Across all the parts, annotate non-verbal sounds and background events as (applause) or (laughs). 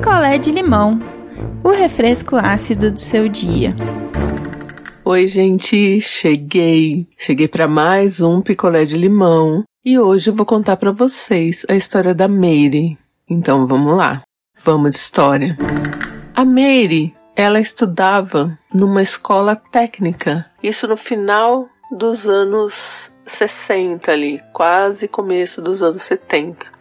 picolé de limão, o refresco ácido do seu dia. Oi, gente, cheguei. Cheguei para mais um picolé de limão e hoje eu vou contar para vocês a história da Mary. Então vamos lá. Vamos de história. A Mary, ela estudava numa escola técnica. Isso no final dos anos 60 ali, quase começo dos anos 70.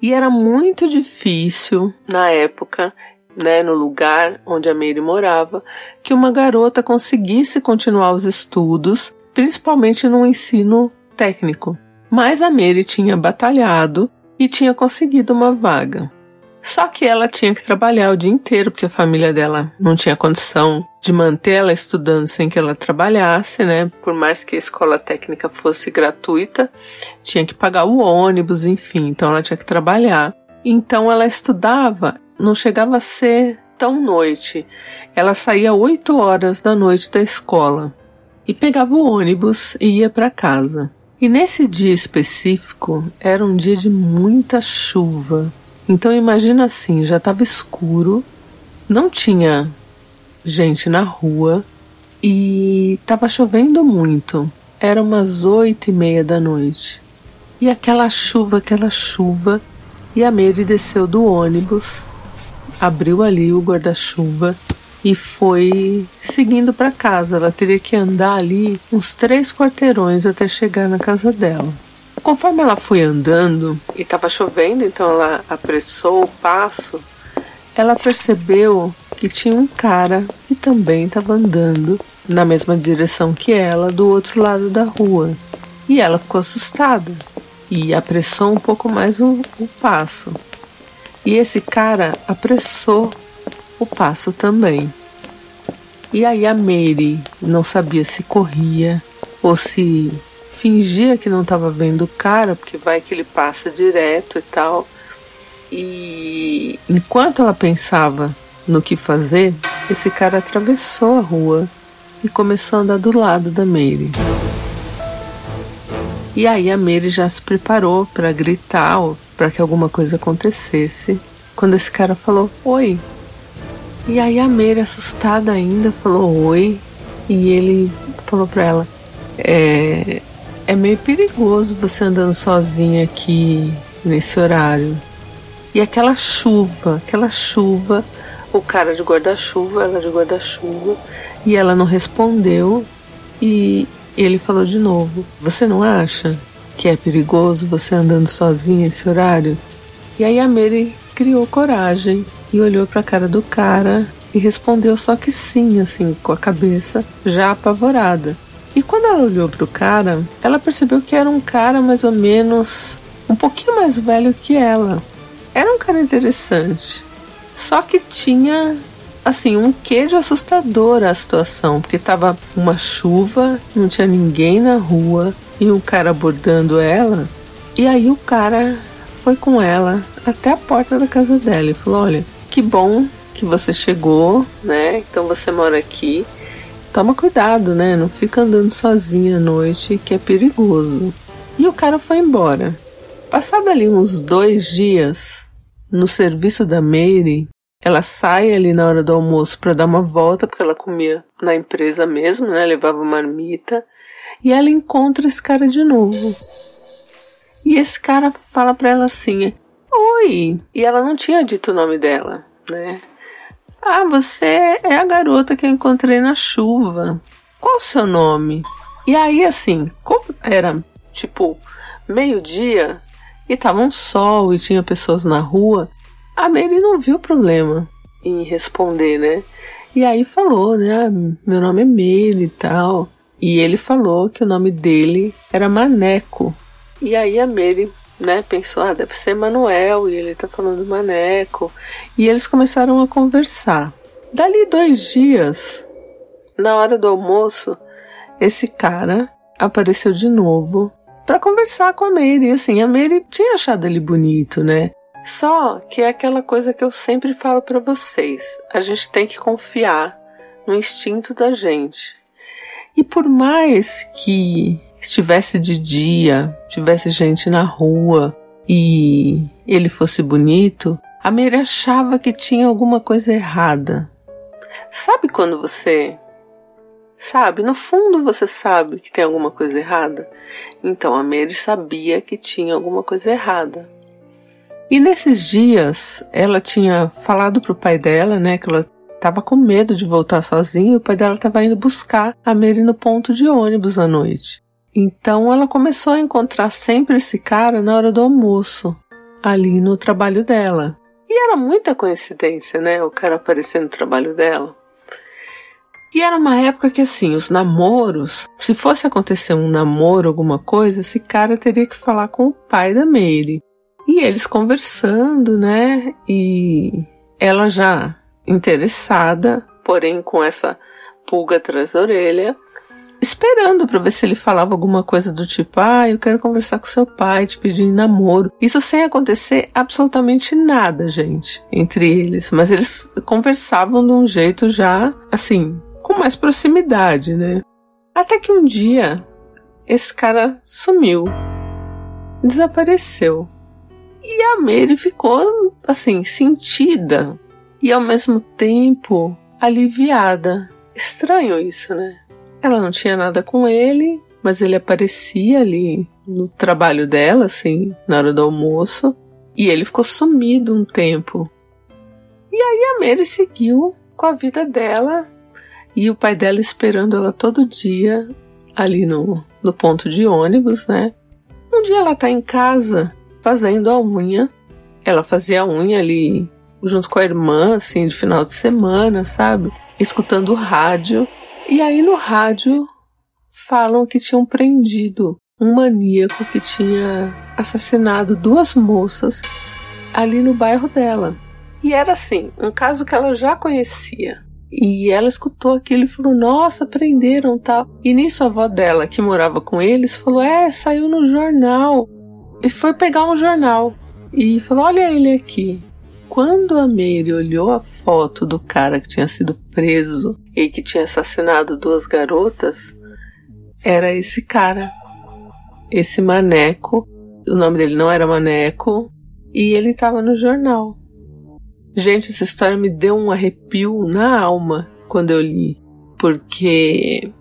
E era muito difícil na época, né, no lugar onde a Mary morava, que uma garota conseguisse continuar os estudos, principalmente no ensino técnico. Mas a Mary tinha batalhado e tinha conseguido uma vaga. Só que ela tinha que trabalhar o dia inteiro, porque a família dela não tinha condição de manter ela estudando sem que ela trabalhasse, né? Por mais que a escola técnica fosse gratuita, tinha que pagar o ônibus, enfim, então ela tinha que trabalhar. Então ela estudava, não chegava a ser tão noite. Ela saía 8 horas da noite da escola e pegava o ônibus e ia para casa. E nesse dia específico era um dia de muita chuva. Então imagina assim, já estava escuro, não tinha gente na rua e estava chovendo muito. Era umas oito e meia da noite. E aquela chuva, aquela chuva. E a Mary desceu do ônibus, abriu ali o guarda-chuva e foi seguindo para casa. Ela teria que andar ali uns três quarteirões até chegar na casa dela. Conforme ela foi andando, e estava chovendo, então ela apressou o passo, ela percebeu que tinha um cara que também estava andando na mesma direção que ela, do outro lado da rua. E ela ficou assustada e apressou um pouco mais o, o passo. E esse cara apressou o passo também. E aí a Mary não sabia se corria ou se fingia que não estava vendo o cara, porque vai que ele passa direto e tal. E enquanto ela pensava no que fazer, esse cara atravessou a rua e começou a andar do lado da Mary. E aí a Mary já se preparou para gritar ou para que alguma coisa acontecesse, quando esse cara falou oi. E aí a Mary, assustada ainda, falou oi. E ele falou para ela: é, é meio perigoso você andando sozinha aqui nesse horário. E aquela chuva, aquela chuva, o cara de guarda-chuva, ela de guarda-chuva, e ela não respondeu. E ele falou de novo: Você não acha que é perigoso você andando sozinha esse horário? E aí a Mary criou coragem e olhou para a cara do cara e respondeu só que sim, assim, com a cabeça já apavorada. E quando ela olhou para o cara, ela percebeu que era um cara mais ou menos um pouquinho mais velho que ela. Era um cara interessante. Só que tinha assim um quê de assustador a situação, porque tava uma chuva, não tinha ninguém na rua e um cara abordando ela. E aí o cara foi com ela até a porta da casa dela e falou: "Olha, que bom que você chegou, né? Então você mora aqui toma cuidado, né? Não fica andando sozinha à noite, que é perigoso. E o cara foi embora. Passado ali uns dois dias, no serviço da Mary, ela sai ali na hora do almoço para dar uma volta, porque ela comia na empresa mesmo, né? Levava marmita. E ela encontra esse cara de novo. E esse cara fala para ela assim: Oi! E ela não tinha dito o nome dela, né? Ah, você é a garota que eu encontrei na chuva. Qual o seu nome? E aí, assim, como era tipo meio-dia e tava um sol e tinha pessoas na rua, a Mary não viu problema em responder, né? E aí falou, né? Ah, meu nome é Mary e tal. E ele falou que o nome dele era Maneco. E aí a Mary né, pensou, ah, deve ser Manuel, e ele tá falando Maneco. E eles começaram a conversar. Dali dois dias, na hora do almoço, esse cara apareceu de novo para conversar com a Mary. Assim, a Mary tinha achado ele bonito, né? Só que é aquela coisa que eu sempre falo para vocês: a gente tem que confiar no instinto da gente. E por mais que estivesse de dia, tivesse gente na rua e ele fosse bonito, A Mary achava que tinha alguma coisa errada. Sabe quando você sabe, no fundo você sabe que tem alguma coisa errada? Então a Mary sabia que tinha alguma coisa errada. E nesses dias ela tinha falado pro pai dela, né, que ela estava com medo de voltar sozinha e o pai dela estava indo buscar a Mary no ponto de ônibus à noite. Então ela começou a encontrar sempre esse cara na hora do almoço, ali no trabalho dela. E era muita coincidência, né? O cara aparecer no trabalho dela. E era uma época que, assim, os namoros, se fosse acontecer um namoro, alguma coisa, esse cara teria que falar com o pai da Mary. E eles conversando, né? E ela já interessada, porém com essa pulga atrás da orelha, esperando para ver se ele falava alguma coisa do tipo: "Ah, eu quero conversar com seu pai, te pedir namoro". Isso sem acontecer absolutamente nada, gente, entre eles, mas eles conversavam de um jeito já assim, com mais proximidade, né? Até que um dia esse cara sumiu. Desapareceu. E a Mary ficou assim, sentida e ao mesmo tempo aliviada. Estranho isso, né? Ela não tinha nada com ele, mas ele aparecia ali no trabalho dela, assim, na hora do almoço, e ele ficou sumido um tempo. E aí a Mary seguiu com a vida dela e o pai dela esperando ela todo dia ali no, no ponto de ônibus, né? Um dia ela tá em casa fazendo a unha. Ela fazia a unha ali junto com a irmã, assim, de final de semana, sabe? Escutando o rádio. E aí no rádio falam que tinham prendido um maníaco que tinha assassinado duas moças ali no bairro dela. E era assim, um caso que ela já conhecia. E ela escutou aquilo e falou: Nossa, prenderam tal. E nisso a avó dela, que morava com eles, falou: É, saiu no jornal. E foi pegar um jornal. E falou: Olha ele aqui. Quando a Mary olhou a foto do cara que tinha sido preso e que tinha assassinado duas garotas, era esse cara, esse Maneco. O nome dele não era Maneco e ele estava no jornal. Gente, essa história me deu um arrepio na alma quando eu li, porque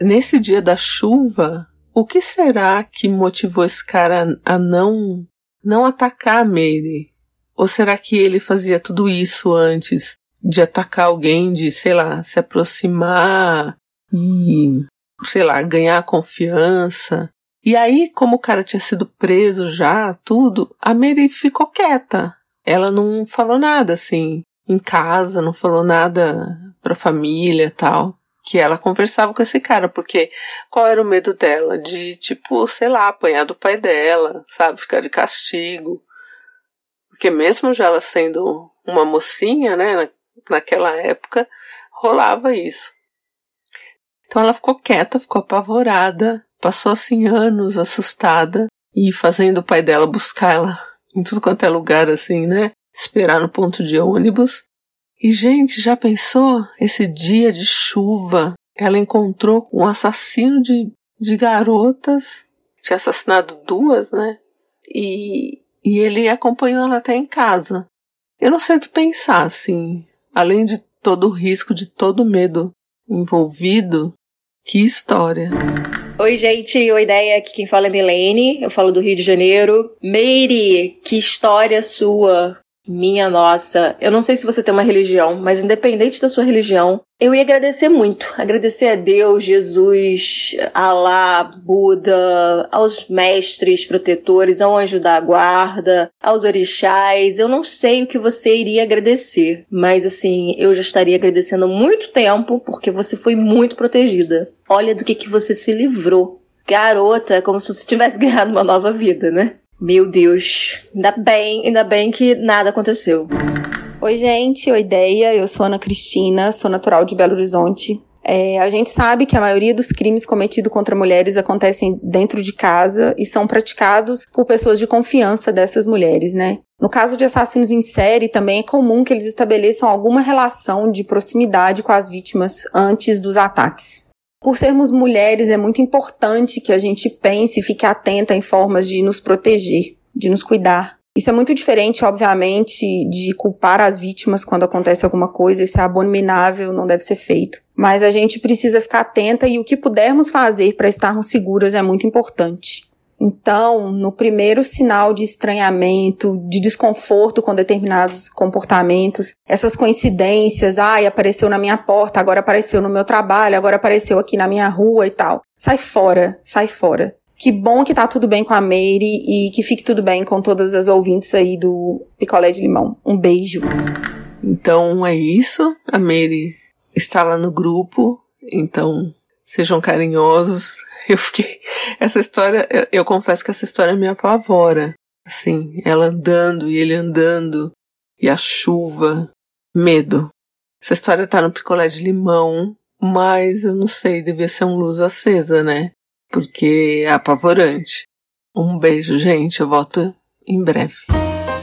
nesse dia da chuva, o que será que motivou esse cara a não não atacar a Mary? Ou será que ele fazia tudo isso antes de atacar alguém, de, sei lá, se aproximar e, sei lá, ganhar confiança? E aí, como o cara tinha sido preso já, tudo, a Mary ficou quieta. Ela não falou nada, assim, em casa, não falou nada pra família tal. Que ela conversava com esse cara, porque qual era o medo dela? De, tipo, sei lá, apanhar do pai dela, sabe? Ficar de castigo. Porque mesmo já ela sendo uma mocinha, né, naquela época, rolava isso. Então ela ficou quieta, ficou apavorada, passou assim anos assustada e fazendo o pai dela buscar ela em tudo quanto é lugar assim, né? Esperar no ponto de ônibus. E gente, já pensou esse dia de chuva? Ela encontrou um assassino de, de garotas, tinha assassinado duas, né? E e ele acompanhou ela até em casa. Eu não sei o que pensar, assim. Além de todo o risco, de todo o medo envolvido, que história. Oi, gente. Oi, ideia. Aqui quem fala é Milene. Eu falo do Rio de Janeiro. Meire, que história sua. Minha nossa, eu não sei se você tem uma religião, mas independente da sua religião, eu ia agradecer muito. Agradecer a Deus, Jesus, Alá, Buda, aos mestres protetores, ao anjo da guarda, aos orixás. Eu não sei o que você iria agradecer, mas assim, eu já estaria agradecendo há muito tempo porque você foi muito protegida. Olha do que, que você se livrou. Garota, é como se você tivesse (laughs) ganhado uma nova vida, né? Meu Deus, ainda bem, ainda bem que nada aconteceu. Oi, gente, oi, ideia. Eu sou Ana Cristina, sou natural de Belo Horizonte. É, a gente sabe que a maioria dos crimes cometidos contra mulheres acontecem dentro de casa e são praticados por pessoas de confiança dessas mulheres, né? No caso de assassinos em série, também é comum que eles estabeleçam alguma relação de proximidade com as vítimas antes dos ataques. Por sermos mulheres, é muito importante que a gente pense e fique atenta em formas de nos proteger, de nos cuidar, Isso é muito diferente, obviamente, de culpar as vítimas quando acontece alguma coisa. Isso é abominável, não deve ser feito. Mas a gente precisa ficar atenta e o que pudermos fazer para estarmos seguras é muito importante. Então, no primeiro sinal de estranhamento, de desconforto com determinados comportamentos, essas coincidências, ai, apareceu na minha porta, agora apareceu no meu trabalho, agora apareceu aqui na minha rua e tal. Sai fora, sai fora. Que bom que tá tudo bem com a Mary e que fique tudo bem com todas as ouvintes aí do Picolé de Limão. Um beijo. Então é isso. A Mary está lá no grupo, então sejam carinhosos, (laughs) eu fiquei. Essa história, eu, eu confesso que essa história me apavora. Assim, ela andando e ele andando, e a chuva, medo. Essa história tá no picolé de limão, mas eu não sei, devia ser um luz acesa, né? Porque é apavorante. Um beijo, gente, eu volto em breve.